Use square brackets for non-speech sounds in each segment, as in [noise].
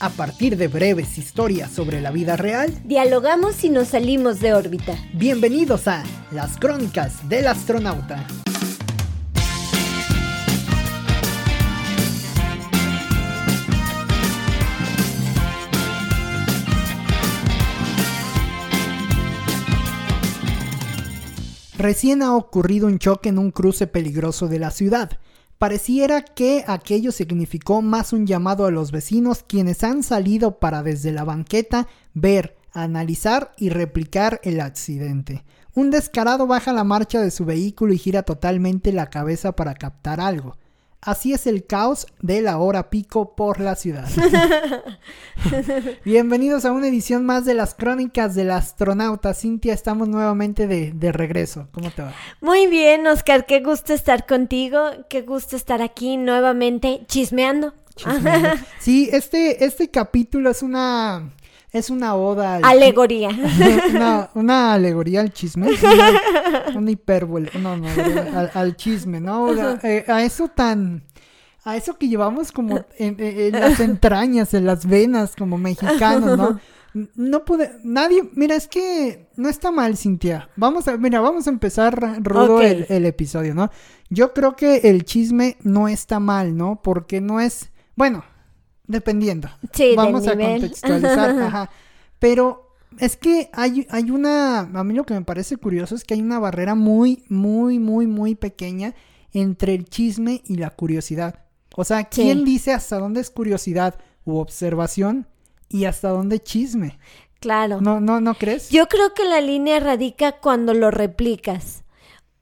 A partir de breves historias sobre la vida real, dialogamos y nos salimos de órbita. Bienvenidos a Las Crónicas del Astronauta. Recién ha ocurrido un choque en un cruce peligroso de la ciudad. Pareciera que aquello significó más un llamado a los vecinos quienes han salido para desde la banqueta ver, analizar y replicar el accidente. Un descarado baja la marcha de su vehículo y gira totalmente la cabeza para captar algo. Así es el caos de la hora pico por la ciudad. [laughs] Bienvenidos a una edición más de las crónicas del astronauta. Cintia, estamos nuevamente de, regreso. ¿Cómo te va? Muy bien, Oscar. Qué gusto estar contigo. Qué gusto estar aquí nuevamente chismeando. sí, este, este capítulo es una es una oda al alegoría. una, alegoría al chisme. [laughs] Una, hipérbole. No, no, al, chisme, ¿no? Eh, a eso tan. A eso que llevamos como en, las entrañas, en las venas, como mexicanos, ¿no? No pude, nadie, mira, es que no está mal, Cintia. Vamos a, mira, vamos a empezar rudo el, el, episodio, ¿no? Yo creo que el chisme no está mal, ¿no? Porque no es, bueno, Dependiendo. Sí, Vamos a contextualizar. [laughs] Ajá. Pero es que hay, hay una. A mí lo que me parece curioso es que hay una barrera muy, muy, muy, muy pequeña entre el chisme y la curiosidad. O sea, ¿quién dice hasta dónde es curiosidad u observación y hasta dónde chisme? Claro. ¿No, no, no crees? Yo creo que la línea radica cuando lo replicas.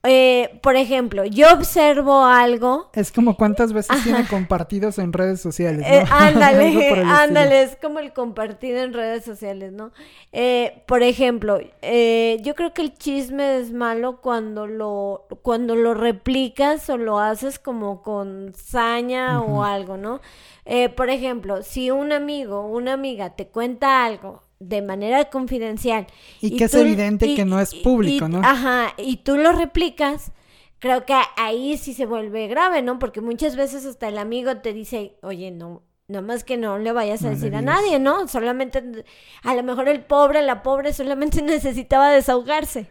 Eh, por ejemplo, yo observo algo. Es como cuántas veces tiene compartidos en redes sociales. ¿no? [laughs] Eh, ándale, ándale, es como el compartido en redes sociales, ¿no? Eh, por ejemplo, eh, yo creo que el chisme es malo cuando lo, cuando lo replicas o lo haces como con saña o algo, ¿no? Eh, por ejemplo, si un amigo o una amiga te cuenta algo de manera confidencial. Y, que es evidente que no es público, ¿no? Ajá, y tú lo replicas, creo que ahí sí se vuelve grave, ¿no? Porque muchas veces hasta el amigo te dice, oye, no, Nada más que no le vayas a decir a nadie, ¿no? Solamente, a lo mejor el pobre, la pobre solamente [laughs] necesitaba desahogarse.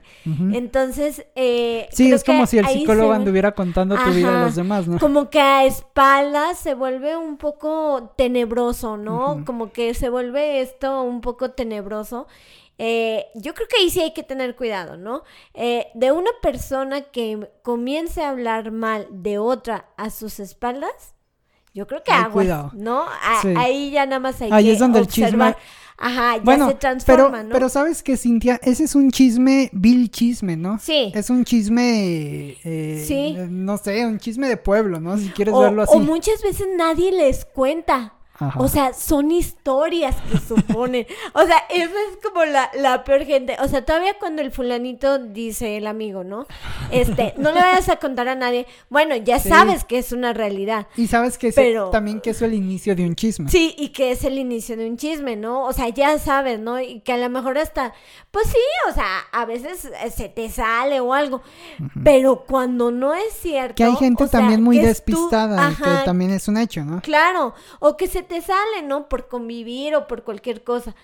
Entonces, eh, Sí, es como si el psicólogo anduviera contando tu vida a los demás, ¿no? Como que a espaldas se vuelve un poco tenebroso, ¿no? Como que se vuelve esto un poco tenebroso. Eh, yo creo que ahí sí hay que tener cuidado, ¿no? Eh, de una persona que comience a hablar mal de otra a sus espaldas, yo creo que agua, ¿no? Ahí ya nada más hay ahí es donde el chisme Ajá, ya se transforma, pero, Pero sabes que, Cintia, ese es un chisme, vil chisme, ¿no? Sí. Es un chisme, eh, sí. no sé, un chisme de pueblo, ¿no? Si quieres verlo así. O muchas veces nadie les cuenta. O sea, son historias que suponen. [laughs] o sea, eso es como la, la, peor gente. O sea, todavía cuando el fulanito dice el amigo, ¿no? Este, no le vayas a contar a nadie. Bueno, ya sabes que es una realidad. Y sabes que es también que es el inicio de un chisme. Sí, y que es el inicio de un chisme, ¿no? O sea, ya sabes, ¿no? Y que a lo mejor hasta, pues sí, o sea, a veces eh, se te sale o algo. Pero cuando no es cierto. Que hay gente también muy despistada, que también es un hecho, ¿no? Claro, o que se te sale, ¿no? Por convivir o por cualquier cosa.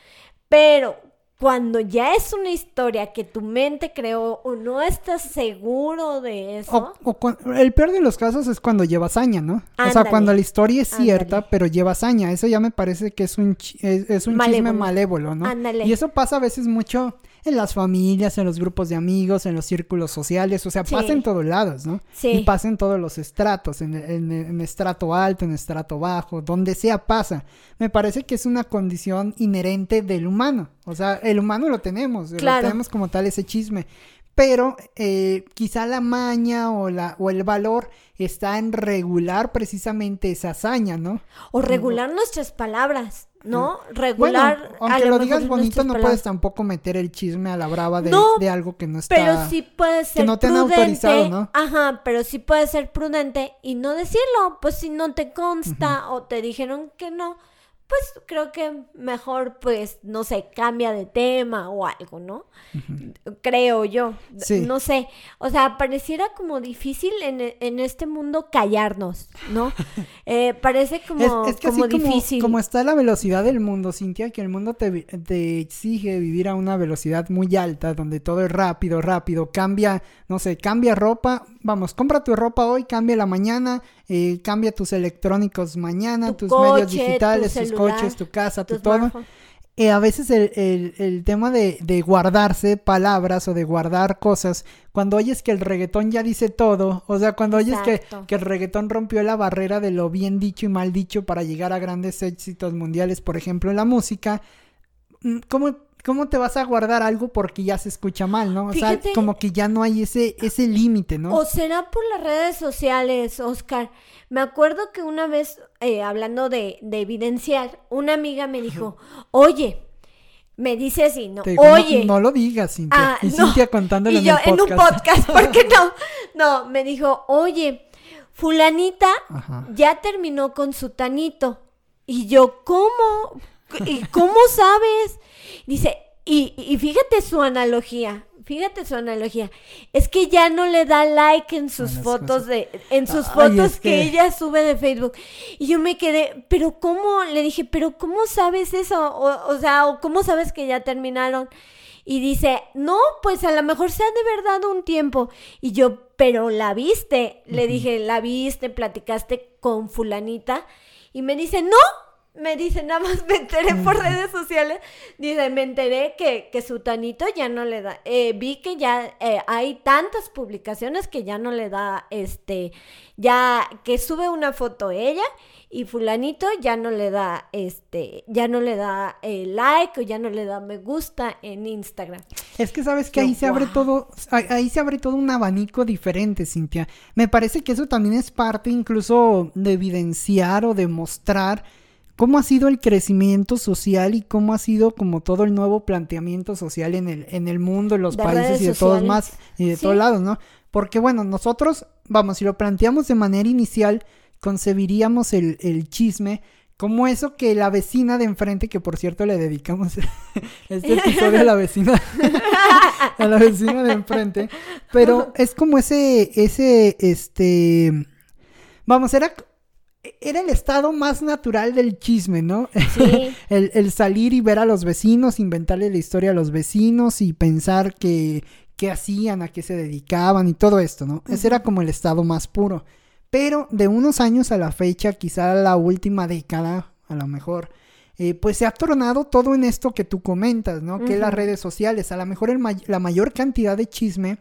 Pero cuando ya es una historia que tu mente creó o no estás seguro de eso. el peor de los casos es cuando lleva hazaña, ¿no? o sea, cuando la historia es cierta, pero lleva hazaña. Eso ya me parece que es un, es, un chisme malévolo, ¿no? Y eso pasa a veces mucho en las familias, en los grupos de amigos, en los círculos sociales, o sea, pasa en todos lados, ¿no? Sí. Y pasa en todos los estratos, en, en, estrato alto, en estrato bajo, donde sea pasa. Me parece que es una condición inherente del humano, o sea, el humano lo tenemos, lo tenemos como tal ese chisme, pero eh, quizá la maña o, la, o el valor está en regular precisamente esa hazaña, ¿no? O regular nuestras palabras. ¿No? Regular. aunque lo, digas bonito, no puedes tampoco meter el chisme a la brava de, algo que no está. Pero sí puede ser. Que no te han autorizado, ¿no? Ajá, pero sí puede ser prudente y no decirlo. Pues si no te consta o te dijeron que no, pues creo que mejor, pues, no sé, cambia de tema o algo, ¿no? Creo yo. Sí. No sé. O sea, pareciera como difícil en, en este mundo callarnos, ¿no? [laughs] Eh, parece como, Es, es que como así difícil. como está la velocidad del mundo, Cintia, que el mundo te, te exige vivir a una velocidad muy alta, donde todo es rápido, rápido, cambia, no sé, cambia ropa, vamos, compra tu ropa hoy, cambia la mañana, eh, cambia tus electrónicos mañana, Tu tus medios digitales, tu tus celular, coches, tu casa, tu todo. smartphone. Eh, a veces el, el- el tema de, de guardarse palabras o de guardar cosas, cuando oyes que el reggaetón ya dice todo, o sea, cuando oyes que, que el reggaetón rompió la barrera de lo bien dicho y mal dicho para llegar a grandes éxitos mundiales, por ejemplo, en la música, mm, ¿cómo, cómo te vas a guardar algo porque ya se escucha mal, no? O sea, como que ya no hay ese, ese límite, ¿no? O será por las redes sociales, Oscar. Me acuerdo que una vez, eh, hablando de, de evidenciar, una amiga me dijo, oye, me dice así, ¿no? Digo, no- oye. no, lo digas, Cintia. Ah, y no. Cintia contándolo Y en yo en un podcast. podcast, [laughs] ¿por qué no? No, me dijo, oye, fulanita Ajá. ya terminó con su tanito. Y yo, ¿cómo? ¿Y cómo sabes? Dice, y, y fíjate su analogía, fíjate su analogía. Es que ya no le da like en sus fotos cosas. de, en sus Ay, fotos es que... que- ella sube de Facebook. Y yo me quedé, pero ¿cómo? Le dije, pero ¿cómo sabes eso? O, o sea, ¿o ¿cómo sabes que ya terminaron? Y dice, no, pues a lo mejor sea de verdad un tiempo. Y yo, pero la viste. Le dije, la viste, platicaste con fulanita. Y me dice, no. Me dice, nada más me enteré por redes sociales. Dice, me enteré que, que su tanito ya no le da. eh, vi que ya eh, hay tantas publicaciones que ya no le da, este, ya que sube una foto ella y fulanito ya no le da, este, ya no le da eh, like o ya no le da me gusta en Instagram. Es que sabes que Yo, ahí se abre todo, ahí se abre todo un abanico diferente, Cintia. Me parece que eso también es parte incluso de evidenciar o de mostrar cómo ha sido el crecimiento social y cómo ha sido como todo el nuevo planteamiento social en el, en el mundo, en los De países y de todos más y de Sí. todos lados, ¿no? Porque bueno, nosotros, vamos, si lo planteamos de manera inicial, concebiríamos el, el chisme como eso que la vecina de enfrente, que por cierto le dedicamos [laughs] este episodio a la vecina, [laughs] a la vecina de enfrente, pero es como ese, ese, este, vamos, era, era el estado más natural del chisme, ¿no? Sí. [laughs] el, el salir y ver a los vecinos, inventarle la historia a los vecinos y pensar que qué hacían, a qué se dedicaban y todo esto, ¿no? Ese era como el estado más puro. Pero de unos años a la fecha, quizá la última década, a lo mejor, eh, pues se ha tornado todo en esto que tú comentas, ¿no? Que las redes sociales, a lo mejor el la mayor cantidad de chisme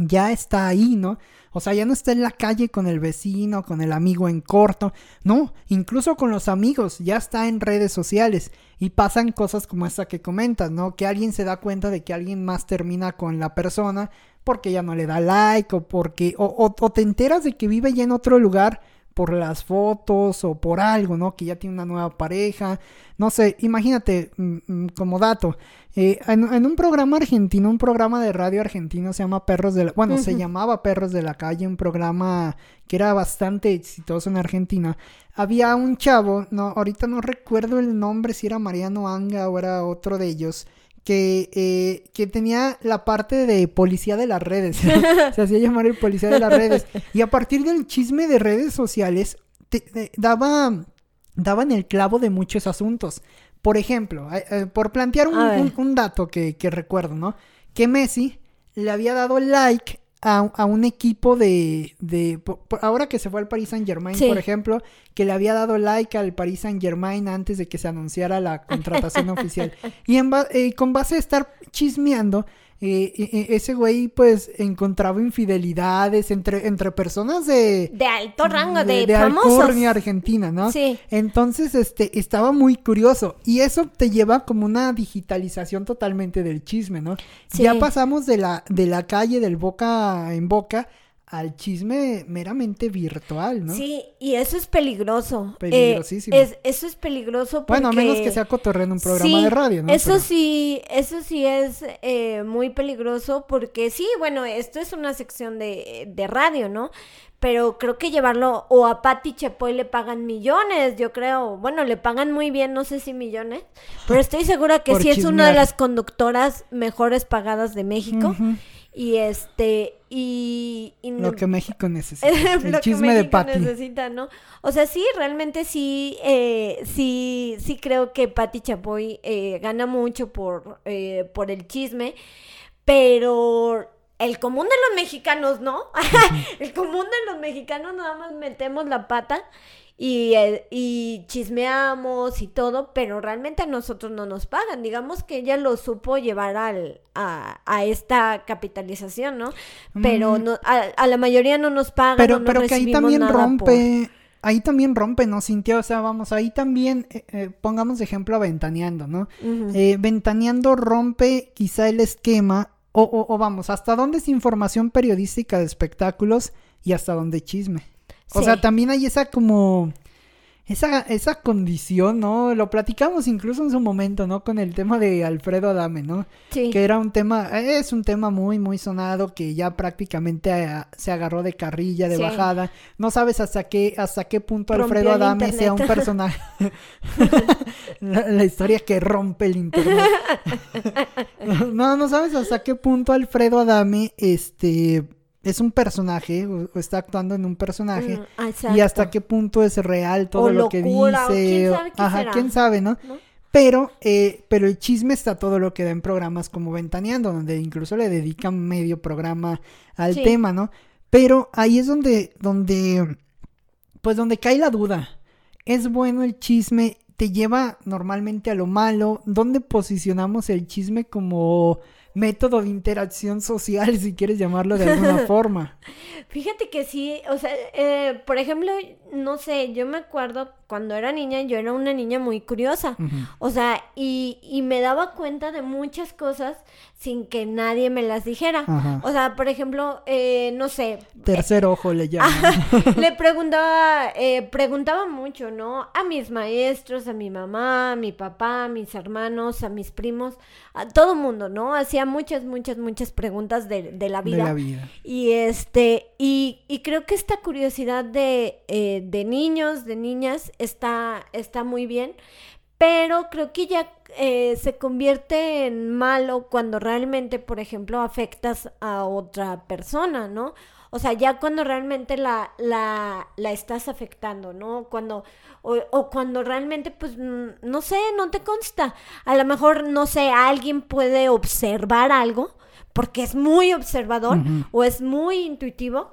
ya está ahí, ¿no? O sea, ya no está en la calle con el vecino, con el amigo en corto, no, incluso con los amigos, ya está en redes sociales y pasan cosas como esta que comentas, ¿no? Que alguien se da cuenta de que alguien más termina con la persona porque ya no le da like o porque, o, o- o te enteras de que vive ya en otro lugar por las fotos o por algo, ¿no? Que ya tiene una nueva pareja. No sé, imagínate mm, mm, como dato. eh, en, en un programa argentino, un programa de radio argentino se llama Perros de la... Bueno, se llamaba Perros de la Calle, un programa que era bastante exitoso en Argentina. Había un chavo, no, ahorita no recuerdo el nombre, si era Mariano Anga o era otro de ellos, que, eh, que tenía la parte de policía de las redes. [laughs] Se hacía llamar el policía de las redes. Y a partir del chisme de redes sociales, te- te- daba, daban el clavo de muchos asuntos. Por ejemplo, eh, eh, por plantear un, dato que, que recuerdo, ¿no? Que Messi le había dado like a, a un equipo de, de por- por- ahora que se fue al Paris Saint Germain, Sí. por ejemplo, que le había dado like al Paris Saint Germain antes de que se anunciara la contratación [laughs] oficial. Y en ba- eh, con base a estar chismeando, eh, eh, eh, ese güey pues encontraba infidelidades entre, entre personas de, De alto rango, de, de famosos. Alcurnia, Argentina, ¿no? Sí. Entonces, este, estaba muy curioso. Y eso te lleva como una digitalización totalmente del chisme, ¿no? Sí. Ya pasamos de la, de la calle del boca en boca al chisme meramente virtual, ¿no? Sí, y eso es peligroso. Eh, Peligrosísimo. es, eso es peligroso porque... Bueno, a menos que sea cotorreo en un programa Sí, de radio, ¿no? Eso Pero- sí, eso sí es eh, muy peligroso porque sí, bueno, esto es una sección de, de radio, ¿no? Pero creo que llevarlo, o a Patti Chapoy le pagan millones, yo creo. Bueno, le pagan muy bien, no sé si millones, pero estoy segura que [laughs] sí es una de las conductoras mejores pagadas de México. Y este, y... y Lo que México necesita. [laughs] lo el que chisme de México Patty. necesita, ¿no? O sea, sí, realmente sí, eh, sí, sí creo que Patti Chapoy eh, gana mucho por, eh, por el chisme, pero el común de los mexicanos, ¿no? [laughs] el común de los mexicanos nada más metemos la pata y, eh, y chismeamos y todo, pero realmente a nosotros no nos pagan. Digamos que ella lo supo llevar al, a, a esta capitalización, ¿no? Pero Mm. no, a, a la mayoría no nos pagan. Pero, no pero que ahí también rompe, ahí también rompe, ¿no, Cintia? O sea, vamos, ahí también, eh, eh, pongamos de ejemplo a Ventaneando, ¿no? Ujú. Eh, Ventaneando rompe quizá el esquema, o, o- o vamos, hasta dónde es información periodística de espectáculos y hasta dónde chisme. O Sí. sea, también hay esa como... Esa, esa condición, ¿no? Lo platicamos incluso en su momento, ¿no? Con el tema de Alfredo Adame, ¿no? Sí. que era un tema, es un tema muy, muy sonado que ya prácticamente eh, se agarró de carrilla, de Sí. bajada. No sabes hasta qué, hasta qué punto Rompió Alfredo Adame sea un personaje. [laughs] la, la historia que rompe el internet. [laughs] [laughs] no, no sabes hasta qué punto Alfredo Adame, este, es un personaje, o, está actuando en un personaje. Mm, Y hasta qué punto es real todo O lo que o dice. quién o- sabe qué Ajá, será. quién sabe, ¿no? ¿no? Pero, eh, pero el chisme está todo lo que da en programas como Ventaneando, donde incluso le dedican medio programa al Sí. tema, ¿no? Pero ahí es donde, donde, pues donde cae la duda. ¿Es bueno el chisme? ¿Te lleva normalmente a lo malo? ¿Dónde posicionamos el chisme como método de interacción social, si quieres llamarlo de alguna [laughs] forma? Fíjate que sí, o sea, eh, por ejemplo, no sé, yo me acuerdo cuando era niña, yo era una niña muy curiosa. O sea, y, y me daba cuenta de muchas cosas sin que nadie me las dijera. Ajá. O sea, por ejemplo, eh, no sé, Tercer ojo le [laughs] llaman. le preguntaba, eh, preguntaba mucho, ¿no? A mis maestros, a mi mamá, a mi papá, a mis hermanos, a mis primos, a todo mundo, ¿no? Hacía muchas, muchas, muchas preguntas de, de la de vida. la vida. Y este, y, y creo que esta curiosidad de, eh, de niños, de niñas, está, está muy bien. Pero creo que ya eh, se convierte en malo cuando realmente, por ejemplo, afectas a otra persona, ¿no? O sea, ya cuando realmente la, la, la estás afectando, ¿no? Cuando, o, o cuando realmente, pues, no sé, no te consta. A lo mejor, no sé, alguien puede observar algo, porque es muy observador o es muy intuitivo,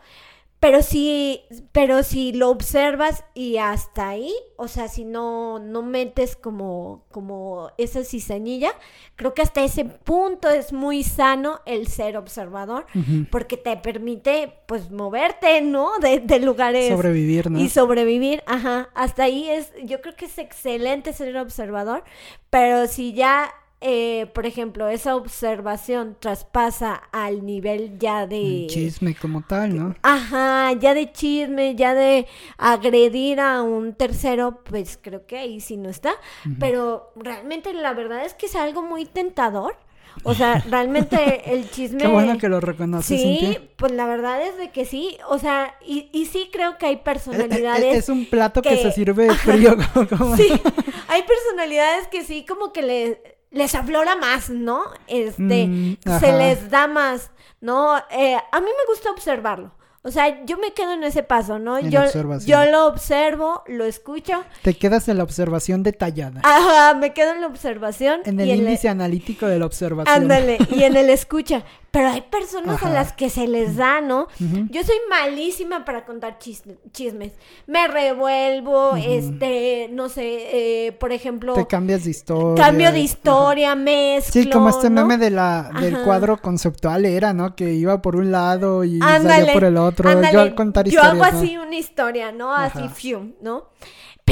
pero si, pero si lo observas y hasta ahí, o sea, si no, no metes como, como esa cizañilla, creo que hasta ese punto es muy sano el ser observador, porque te permite, pues, moverte, ¿no? De, de lugares. Sobrevivir, ¿no? Y sobrevivir, ajá. Hasta ahí es, yo creo que es excelente ser observador, pero si ya, eh, por ejemplo, esa observación traspasa al nivel ya de... El chisme como tal, ¿no? Ajá, ya de chisme, ya de agredir a un tercero, pues creo que ahí sí no está. Pero realmente la verdad es que es algo muy tentador. O sea, [laughs] realmente el chisme... Qué bueno que lo reconoces, Sí, Cintia. pues la verdad es de que sí, o sea, y, y sí creo que hay personalidades. [laughs] Es un plato que, que- se sirve [laughs] frío. como- Sí, hay personalidades que sí como que le, les aflora más, ¿no? Este, Mm, se les da más, ¿no? Eh, a mí me gusta observarlo. O sea, yo me quedo en ese paso, ¿no? En Yo, yo lo observo, lo escucho. Te quedas en la observación detallada. Ajá, me quedo en la observación. en el y en índice analítico de la observación. Ándale, y en el escucha. [laughs] Pero hay personas Ajá. a las que se les da, ¿no? Yo soy malísima para contar chis- chismes. Me revuelvo, este, no sé, eh, por ejemplo, Te cambias de historia. cambio de historia, mezclo. Sí, como este ¿no? meme de la, del Ajá. cuadro conceptual era, ¿no? Que iba por un lado y Ándale, salía por el otro. ándale. Yo al contar Yo historias, hago ¿no? así una historia, ¿no? Así, Ajá. fium, ¿no?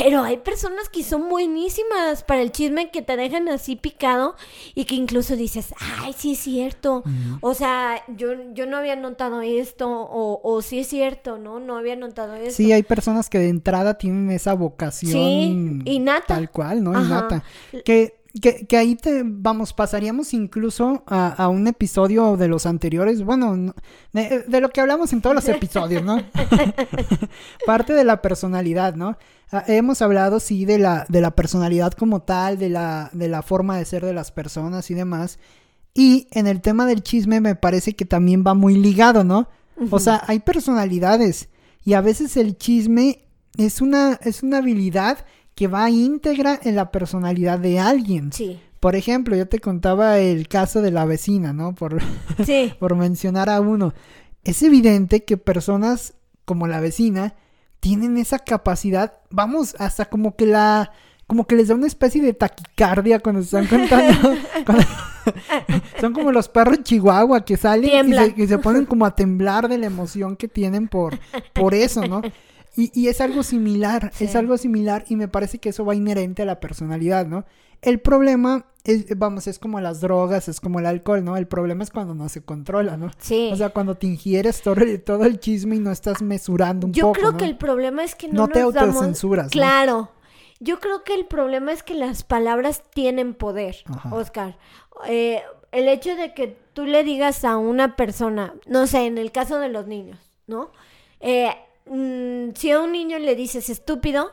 Pero hay personas que son buenísimas para el chisme que te dejan así picado y que incluso dices, ay, sí es cierto. O sea, yo, yo no había notado esto o, o sí es cierto, ¿no? No había notado esto. Sí, hay personas que de entrada tienen esa vocación. Sí, innata. Tal cual, ¿no? Innata. Que que, que, ahí te, vamos, pasaríamos incluso a, a un episodio de los anteriores, bueno, de, de, lo que hablamos en todos los episodios, ¿no? [laughs] Parte de la personalidad, ¿no? Ah, hemos hablado, sí, de la, de la personalidad como tal, de la, de la forma de ser de las personas y demás. Y en el tema del chisme me parece que también va muy ligado, ¿no? Uh -huh. O sea, hay personalidades y a veces el chisme es una, es una habilidad que va íntegra en la personalidad de alguien. Sí. Por ejemplo, yo te contaba el caso de la vecina, ¿no? Por, sí. [laughs] por mencionar a uno. Es evidente que personas como la vecina tienen esa capacidad, vamos, hasta como que la, como que les da una especie de taquicardia cuando se están contando. [laughs] cuando, [laughs] son como los perros chihuahua que salen y se, y se, ponen como a temblar de la emoción que tienen por, por eso, ¿no? Y, y es algo similar, sí. es algo similar y me parece que eso va inherente a la personalidad, ¿no? El problema es, vamos, es como las drogas, es como el alcohol, ¿no? El problema es cuando no se controla, ¿no? Sí. O sea, cuando te ingieres todo, todo el chisme y no estás mesurando un Yo poco, creo ¿no? que el problema es que no, no nos te damos... autocensuras, ¿no? Claro. Yo creo que el problema es que las palabras tienen poder, Ajá. Oscar. Eh, el hecho de que tú le digas a una persona, no sé, en el caso de los niños, ¿no? Eh, mmm, si a un niño le dices estúpido,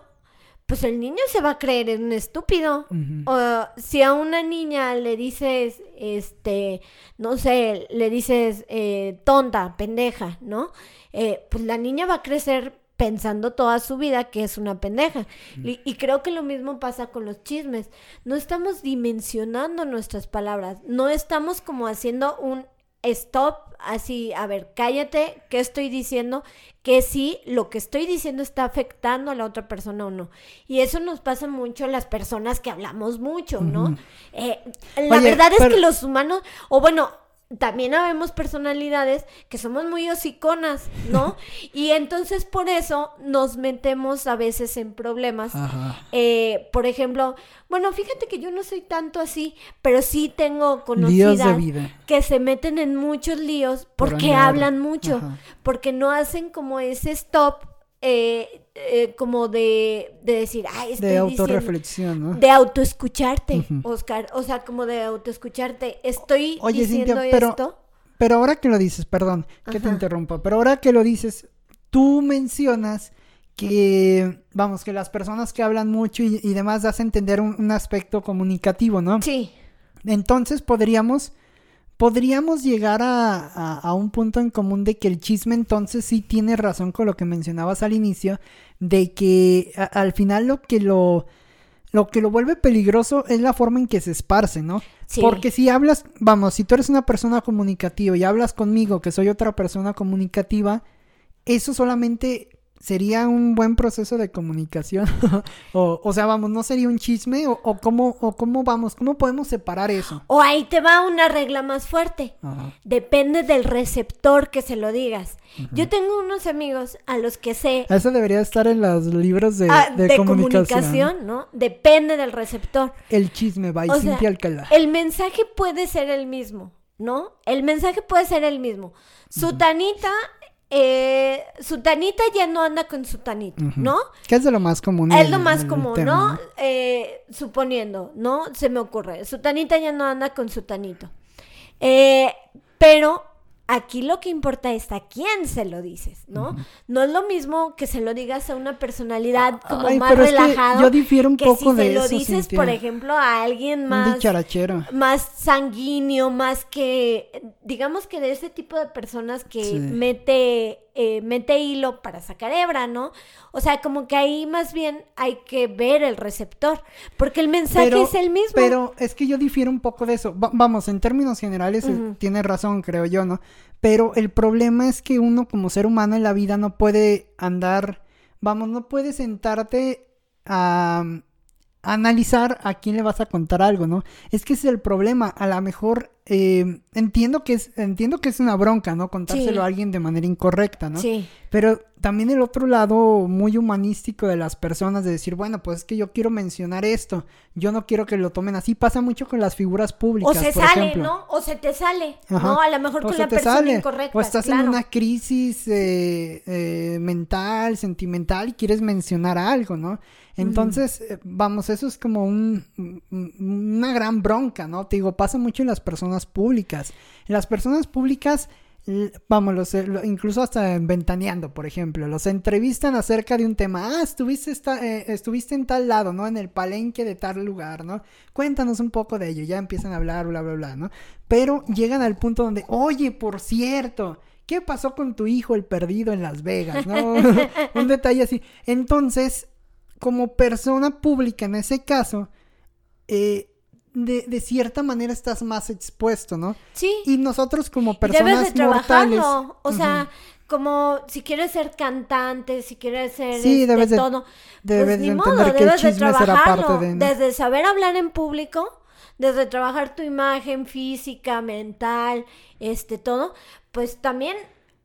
pues el niño se va a creer un estúpido. Uh -huh. O si a una niña le dices, este, no sé, le dices eh, tonta, pendeja, ¿no? Eh, pues la niña va a crecer pensando toda su vida que es una pendeja. Mm. Y, y, creo que lo mismo pasa con los chismes. No estamos dimensionando nuestras palabras, no estamos como haciendo un stop, así, a ver, cállate, ¿qué estoy diciendo? Que si lo que estoy diciendo está afectando a la otra persona o no. Y eso nos pasa mucho a las personas que hablamos mucho, ¿no? Uh -huh. eh, la Oye, verdad pero... es que los humanos, o bueno, también habemos personalidades que somos muy hociconas, ¿no? [laughs] y entonces por eso nos metemos a veces en problemas. Eh, por ejemplo, bueno, fíjate que yo no soy tanto así, pero sí tengo conocidas que se meten en muchos líos porque por hablan mucho, Ajá. porque no hacen como ese stop eh, eh, como de, de, decir, ay, estoy de autorreflexión, ¿no? De autoescucharte, uh -huh. Oscar. O sea, como de autoescucharte. Estoy Oye, diciendo Cintia, pero, esto. Pero ahora que lo dices, perdón, que Ajá. te interrumpa, pero ahora que lo dices, tú mencionas que, vamos, que las personas que hablan mucho y, y demás das a entender un, un aspecto comunicativo, ¿no? Sí. Entonces podríamos podríamos llegar a, a, a, un punto en común de que el chisme entonces sí tiene razón con lo que mencionabas al inicio, de que a, al final lo que lo, lo que lo vuelve peligroso es la forma en que se esparce, ¿no? Sí. Porque si hablas, vamos, si tú eres una persona comunicativa y hablas conmigo, que soy otra persona comunicativa, eso solamente sería un buen proceso de comunicación. [laughs] o, o, sea, vamos, no sería un chisme o, o, cómo, o cómo vamos, cómo podemos separar eso. O ahí te va una regla más fuerte. Ajá. Depende del receptor que se lo digas. Uh -huh. Yo tengo unos amigos a los que sé... Eso debería estar en los libros de, ah, de, de comunicación. comunicación. ¿no? Depende del receptor. El chisme, va, y Cintia Alcalá. El mensaje puede ser el mismo, ¿no? El mensaje puede ser el mismo. Sutanita... Uh -huh eh, Sutanita ya no anda con Sutanito, uh -huh. ¿no? Que es de lo más común. Es lo más común. ¿no? Eh, suponiendo, ¿no? Se me ocurre. Sutanita ya no anda con Sutanito. Eh, pero aquí lo que importa es a quién se lo dices, ¿no? Uh -huh. No es lo mismo que se lo digas a una personalidad como Ay, más relajado. yo difiero un que poco si de se lo dices, Cintia. por ejemplo, a alguien más. dicharachero. Más sanguíneo, más que. Digamos que de ese tipo de personas que Sí. mete. Eh, mete hilo para sacar hebra, ¿no? O sea, como que ahí más bien hay que ver el receptor, porque el mensaje Pero- es el mismo. Pero es que yo difiero un poco de eso. Va- vamos, en términos generales eh, tiene razón, creo yo, ¿no? Pero el problema es que uno como ser humano en la vida no puede andar, vamos, no puede sentarte a, a analizar a quién le vas a contar algo, ¿no? Es que ese es el problema. A lo mejor eh, entiendo que es, entiendo que es una bronca, ¿no? Contárselo Sí. a alguien de manera incorrecta, ¿no? Sí. Pero también el otro lado muy humanístico de las personas de decir, bueno, pues es que yo quiero mencionar esto, yo no quiero que lo tomen así. Pasa mucho con las figuras O públicas, se por sale, ejemplo. ¿no? O se te sale, Ajá. ¿no? A lo mejor O con se la te persona sale, incorrecta. O estás claro. en una crisis eh, eh, mental, sentimental y quieres mencionar algo, ¿no? Entonces, eh, vamos, eso es como un- una gran bronca, ¿no? Te digo, pasa mucho en las personas públicas. En las personas públicas, vamos, eh, incluso hasta en Ventaneando, por ejemplo, los entrevistan acerca de un tema. Ah, estuviste, esta- eh, estuviste en tal lado, ¿no? En el palenque de tal lugar, ¿no? Cuéntanos un poco de ello. Ya empiezan a hablar, bla, bla, bla, ¿no? Pero llegan al punto donde, oye, por cierto, ¿qué pasó con tu hijo, el perdido en Las Vegas, ¿no? [laughs] un detalle así. Entonces, como persona pública en ese caso, eh, de, de cierta manera estás más expuesto, ¿no? Sí. Y nosotros como personas debes de mortales. O sea, como si quieres ser cantante, si quieres ser Sí, este, debes de- todo. debes pues de ni modo, debes de trabajarlo. parte de, ¿no? Desde saber hablar en público, desde trabajar tu imagen física, mental, este, todo, pues también,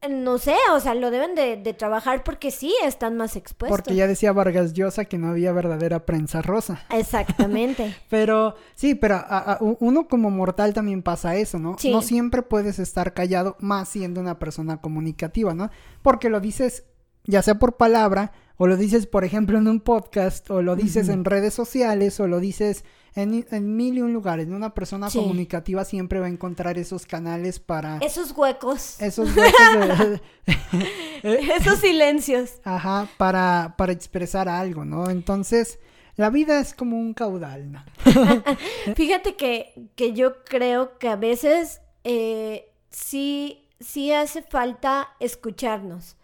no sé, o sea, lo deben de, de trabajar porque sí están más expuestos. Porque ya decía Vargas Llosa que no había verdadera prensa rosa. Exactamente. [laughs] Pero sí, pero a- uno como mortal también pasa eso, ¿no? Sí. No siempre puedes estar callado, más siendo una persona comunicativa, ¿no? Porque lo dices ya sea por palabra, o lo dices, por ejemplo, en un podcast, o lo dices en redes sociales, o lo dices en, en mil y un lugares. Una persona Sí. comunicativa siempre va a encontrar esos canales para... Esos huecos, Esos huecos de- [laughs] [laughs] esos silencios. Ajá, para, para expresar algo, ¿no? Entonces, la vida es como un caudal, ¿no? [laughs] Fíjate que, que yo creo que a veces eh, sí, sí hace falta escucharnos.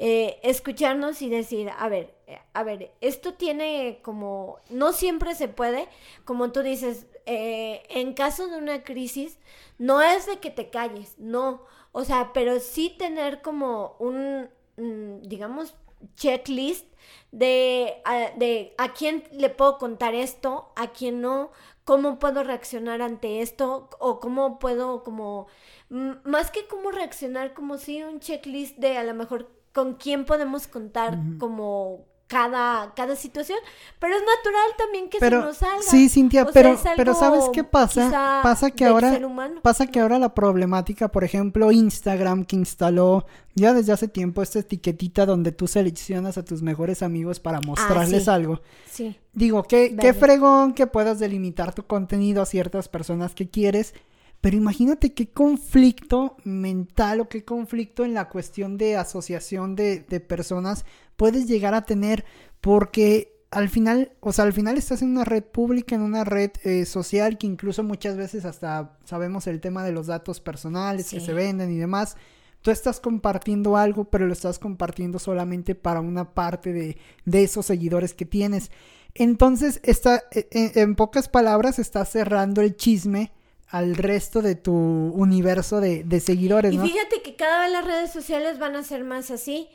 Eh, escucharnos y decir, a ver, eh, a ver, esto tiene como, no siempre se puede, como tú dices, eh, en caso de una crisis, no es de que te calles, no, o sea, pero sí tener como un, mm, digamos, checklist de a, de a quién le puedo contar esto, a quién no, cómo puedo reaccionar ante esto o cómo puedo como mm, más que cómo reaccionar como si un checklist de a lo mejor con quién podemos contar como cada cada situación, pero es natural también que Pero se nos salga. sí, Cintia, O pero pero ¿sabes qué pasa? Pasa que ahora pasa que ahora la problemática, por ejemplo, Instagram que instaló ya desde hace tiempo esta etiquetita donde tú seleccionas a tus mejores amigos para mostrarles Ah, sí. algo. Sí. Digo, qué, qué fregón que puedas delimitar tu contenido a ciertas personas que quieres, pero imagínate qué conflicto mental o qué conflicto en la cuestión de asociación de, de personas puedes llegar a tener, porque al final, o sea, al final estás en una red pública, en una red eh, social que incluso muchas veces hasta sabemos el tema de los datos personales que se venden y demás. Tú estás compartiendo algo, pero lo estás compartiendo solamente para una parte de, de esos seguidores que tienes. Entonces, está, e- e- en pocas palabras, estás cerrando el chisme al resto de tu universo de, de seguidores, Y fíjate que cada vez las redes sociales van a ser más así.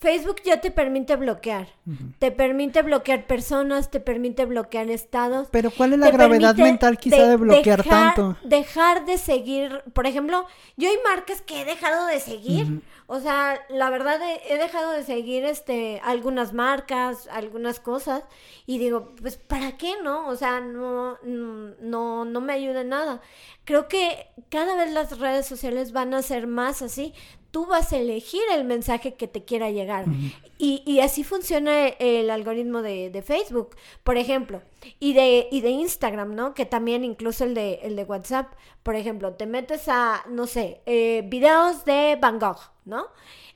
Facebook ya te permite bloquear. Te permite bloquear personas, te permite bloquear estados. Pero ¿cuál es la gravedad mental quizá de, bloquear dejar, tanto? Dejar de seguir, por ejemplo, yo hay marcas que he dejado de seguir. O sea, la verdad he, he dejado de seguir este algunas marcas, algunas cosas y digo, pues ¿para qué no? O sea, no no no, no me ayuda en nada. Creo que cada vez las redes sociales van a ser más así. Tú vas a elegir el mensaje que te quiera llegar. y, y así funciona el algoritmo de, de Facebook, por ejemplo, y de, y de Instagram, ¿no? Que también incluso el de, el de WhatsApp. Por ejemplo, te metes a, no sé, eh, videos de Van Gogh, ¿no?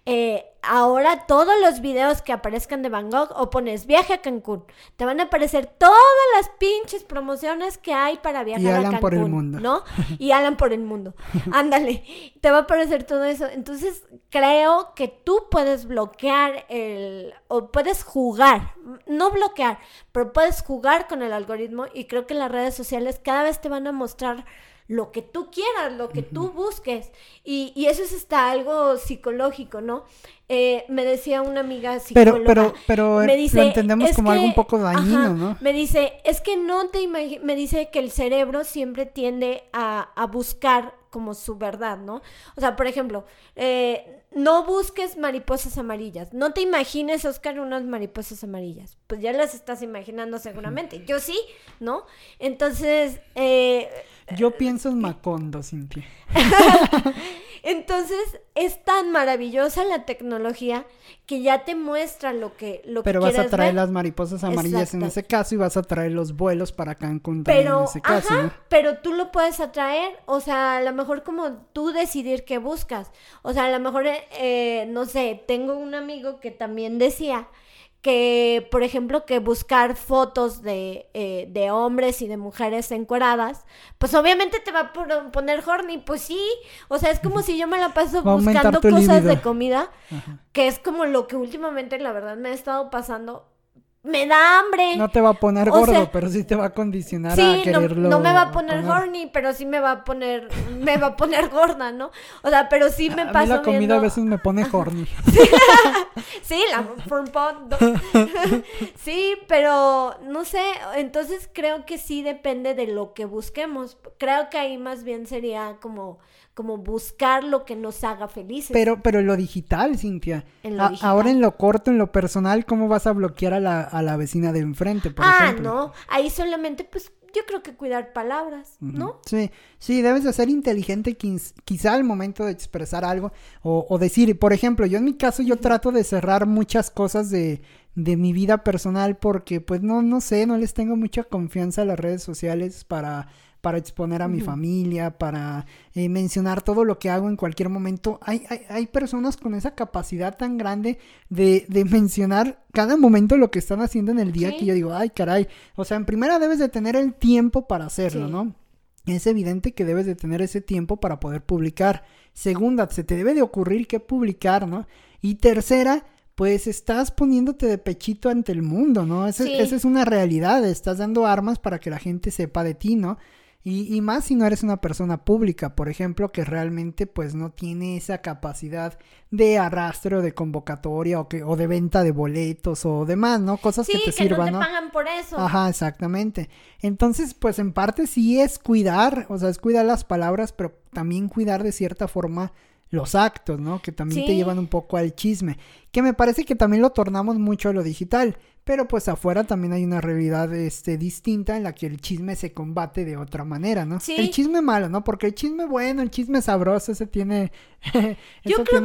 Eh, ahora todos los videos que aparezcan de Van Gogh o pones viaje a Cancún, te van a aparecer todas las pinches promociones que hay para viajar a Alan Cancún, por el mundo. ¿no? [laughs] Y Alan por el mundo. Ándale, te va a aparecer todo eso. Entonces, creo que tú puedes bloquear el o puedes jugar, no bloquear, pero puedes jugar con el algoritmo y creo que las redes sociales cada vez te van a mostrar lo que tú quieras, lo que tú busques. Y, y, eso es hasta algo psicológico, ¿no? Eh, me decía una amiga psicóloga. Pero, pero, pero lo entendemos como algo un poco dañino, ¿no? Me dice, es que no te imaginas, me dice que el cerebro siempre tiende a, a buscar como su verdad, ¿no? O sea, por ejemplo, eh, no busques mariposas amarillas. No te imagines, Oscar, unas mariposas amarillas. Pues ya las estás imaginando seguramente. Yo sí, ¿no? Entonces... Eh, Yo pienso en Macondo, Cintia. [laughs] Entonces, es tan maravillosa la tecnología que ya te muestra lo que lo Pero vas a traer las mariposas amarillas en ese caso y vas a traer los vuelos para Cancún pero, en ese caso. Ajá, Pero tú lo puedes atraer, o sea, a lo mejor como tú decidir qué buscas. O sea, a lo mejor, eh, no sé, tengo un amigo que también decía que, por ejemplo, que buscar fotos de, eh, de hombres y de mujeres encueradas, pues obviamente te va a poner horny, pues sí, o sea, es como si yo me la paso buscando cosas de comida, que es como lo que últimamente la verdad me ha estado pasando, me da hambre. No te va a poner gordo, pero sí te va a condicionar a quererlo. No, no me va a poner, horny, pero sí me va a poner, me va a poner gorda, ¿no? O sea, pero sí me pasa. la comida a veces me pone horny. [laughs] sí, la [laughs] sí, pero no sé, entonces creo que sí depende de lo que busquemos. Creo que ahí más bien sería como como buscar lo que nos haga felices. Pero, pero en lo digital, Cintia. Ahora en lo corto, en lo personal, ¿cómo vas a bloquear a la, a la vecina de enfrente, por ah, ejemplo? no, ahí solamente, pues, yo creo que cuidar palabras, ¿no? Sí, sí, debes de ser inteligente quizá al momento de expresar algo o, o, decir, por ejemplo, yo en mi caso yo trato de cerrar muchas cosas de, de mi vida personal porque pues no, no sé, no les tengo mucha confianza a las redes sociales para para exponer a mi familia, para eh, mencionar todo lo que hago en cualquier momento. Hay, hay, hay personas con esa capacidad tan grande de, de, mencionar cada momento lo que están haciendo en el día que yo digo, ay caray, o sea, en primera debes de tener el tiempo para hacerlo, ¿no? Es evidente que debes de tener ese tiempo para poder publicar. Segunda, se te debe de ocurrir qué publicar, ¿no? Y tercera, pues estás poniéndote de pechito ante el mundo, ¿no? esa es una realidad, estás dando armas para que la gente sepa de ti, ¿no? Y, y, más si no eres una persona pública, por ejemplo, que realmente pues no tiene esa capacidad de arrastre o de convocatoria o, que, o de venta de boletos o demás, ¿no? Cosas que te sirvan, no te pagan por eso. Ajá, exactamente. Entonces, pues en parte sí es cuidar, o sea, es cuidar las palabras, pero también cuidar de cierta forma los actos, ¿no? Que también te llevan un poco al chisme. Que me parece que también lo tornamos mucho a lo digital. Pero pues afuera también hay una realidad este, distinta en la que el chisme se combate de otra manera, ¿no? El chisme malo, ¿no? Porque el chisme bueno, el chisme sabroso, ese tiene, [laughs]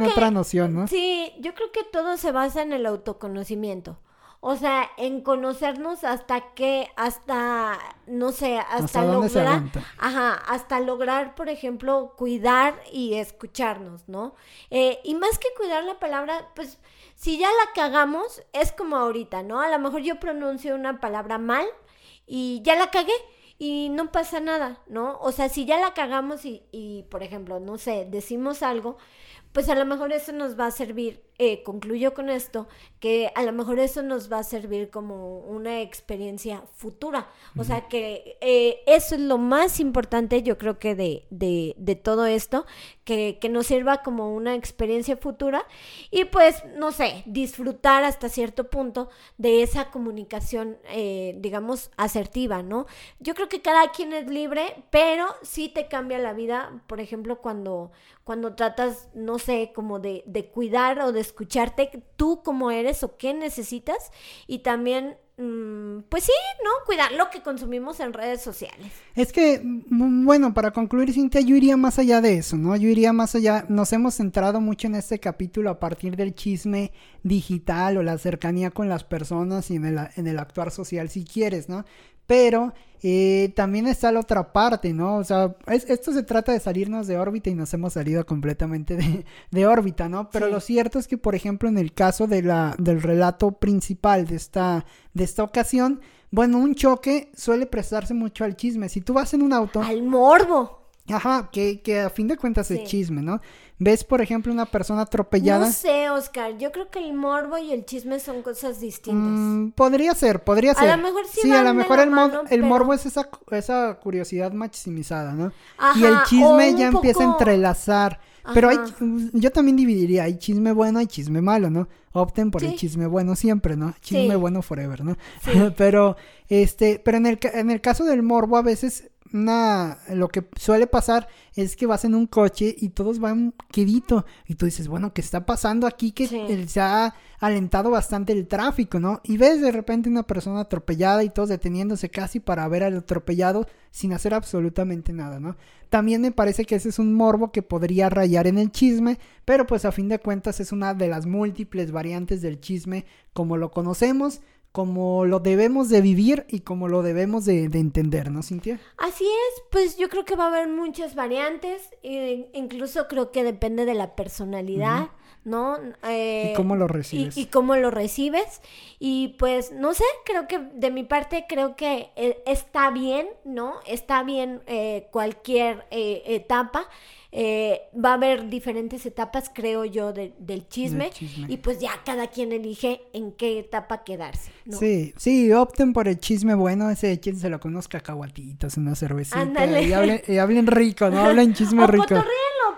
otra noción, ¿no? Sí, yo creo que todo se basa en el autoconocimiento. O sea, en conocernos hasta que, hasta, no sé, hasta, lograr, ajá, hasta lograr, por ejemplo, cuidar y escucharnos, ¿no? Eh, y más que cuidar la palabra, pues, si ya la cagamos, es como ahorita, ¿no? A lo mejor yo pronuncio una palabra mal y ya la cagué y no pasa nada, ¿no? O sea, si ya la cagamos y, y por ejemplo, no sé, decimos algo, pues a lo mejor eso nos va a servir, eh, concluyo con esto, que a lo mejor eso nos va a servir como una experiencia futura. O sea que eh, eso es lo más importante, yo creo que de, de, de todo esto, que, que, nos sirva como una experiencia futura y pues, no sé, disfrutar hasta cierto punto de esa comunicación, eh, digamos, asertiva, ¿no? Yo creo que cada quien es libre, pero sí te cambia la vida, por ejemplo, cuando, cuando tratas, no sé, como de, de cuidar o de escucharte tú como eres o qué necesitas y también mm, pues sí, ¿no? Cuidar lo que consumimos en redes sociales. Es que, mm, bueno, para concluir, Cintia, yo iría más allá de eso, ¿no? Yo iría más allá, nos hemos centrado mucho en este capítulo a partir del chisme digital o la cercanía con las personas y en el, en el actuar social, si quieres, ¿no? Pero eh, también está la otra parte, ¿no? O sea, esto se trata de salirnos de órbita y nos hemos salido completamente de, de órbita, ¿no? Pero lo cierto es que, por ejemplo, en el caso de la, del relato principal de esta, de esta ocasión, bueno, un choque suele prestarse mucho al chisme. Si tú vas en un auto... Al morbo. Ajá, que, que a fin de cuentas es chisme, ¿no? ves, por ejemplo, una persona atropellada. No sé, Oscar. Yo creo que el morbo y el chisme son cosas distintas. Mm, podría ser, podría ser. A lo mejor sí. Sí, a lo mejor el, el morbo es esa, esa curiosidad maximizada, ¿no? y el chisme ya empieza a entrelazar. Pero hay, yo también dividiría, hay chisme bueno y chisme malo, ¿no? Opten por el chisme bueno siempre, ¿no? Chisme bueno forever, ¿no? [laughs] pero, este, pero en el, en el caso del morbo a veces una, lo que suele pasar es que vas en un coche y todos van quedito y tú dices, bueno, ¿qué está pasando aquí? Que se ha alentado bastante el tráfico, ¿no? Y ves de repente una persona atropellada y todos deteniéndose casi para ver al atropellado sin hacer absolutamente nada, ¿no? También me parece que ese es un morbo que podría rayar en el chisme, pero pues a fin de cuentas es una de las múltiples variantes del chisme como lo conocemos como lo debemos de vivir y como lo debemos de, entender, ¿no, Cintia? Así es, pues yo creo que va a haber muchas variantes, e incluso creo que depende de la personalidad, ¿no? Eh, y cómo lo recibes. Y, cómo lo recibes. Y pues, no sé, creo que de mi parte creo que eh, está bien, ¿no? Está bien eh, cualquier etapa. Eh, va a haber diferentes etapas, creo yo, del chisme, Y pues ya cada quien elige en qué etapa quedarse. Sí, sí, opten por el chisme bueno, ese quien se lo conozca caguatitos, una cervecita. Y hablen, y hablen rico, ¿no? Hablen chisme [laughs] rico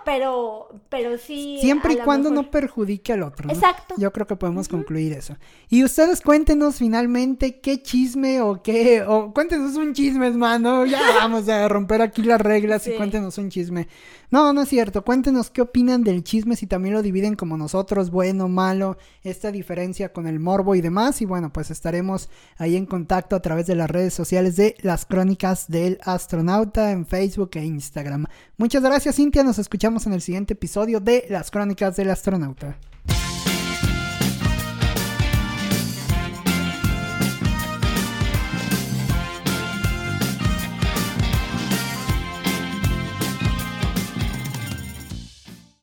pero, pero sí. Siempre y cuando no perjudique al otro. Exacto. Yo creo que podemos concluir eso. Y ustedes cuéntenos finalmente qué chisme o qué, o cuéntenos un chisme, hermano. Ya vamos a romper aquí las reglas y cuéntenos un chisme. No, no es cierto. Cuéntenos qué opinan del chisme, si también lo dividen como nosotros, bueno, malo, esta diferencia con el morbo y demás. Y bueno, pues estaremos ahí en contacto a través de las redes sociales de las crónicas del astronauta en Facebook e Instagram. Muchas gracias, Cintia. Nos escuchamos en el siguiente episodio de Las Crónicas del Astronauta.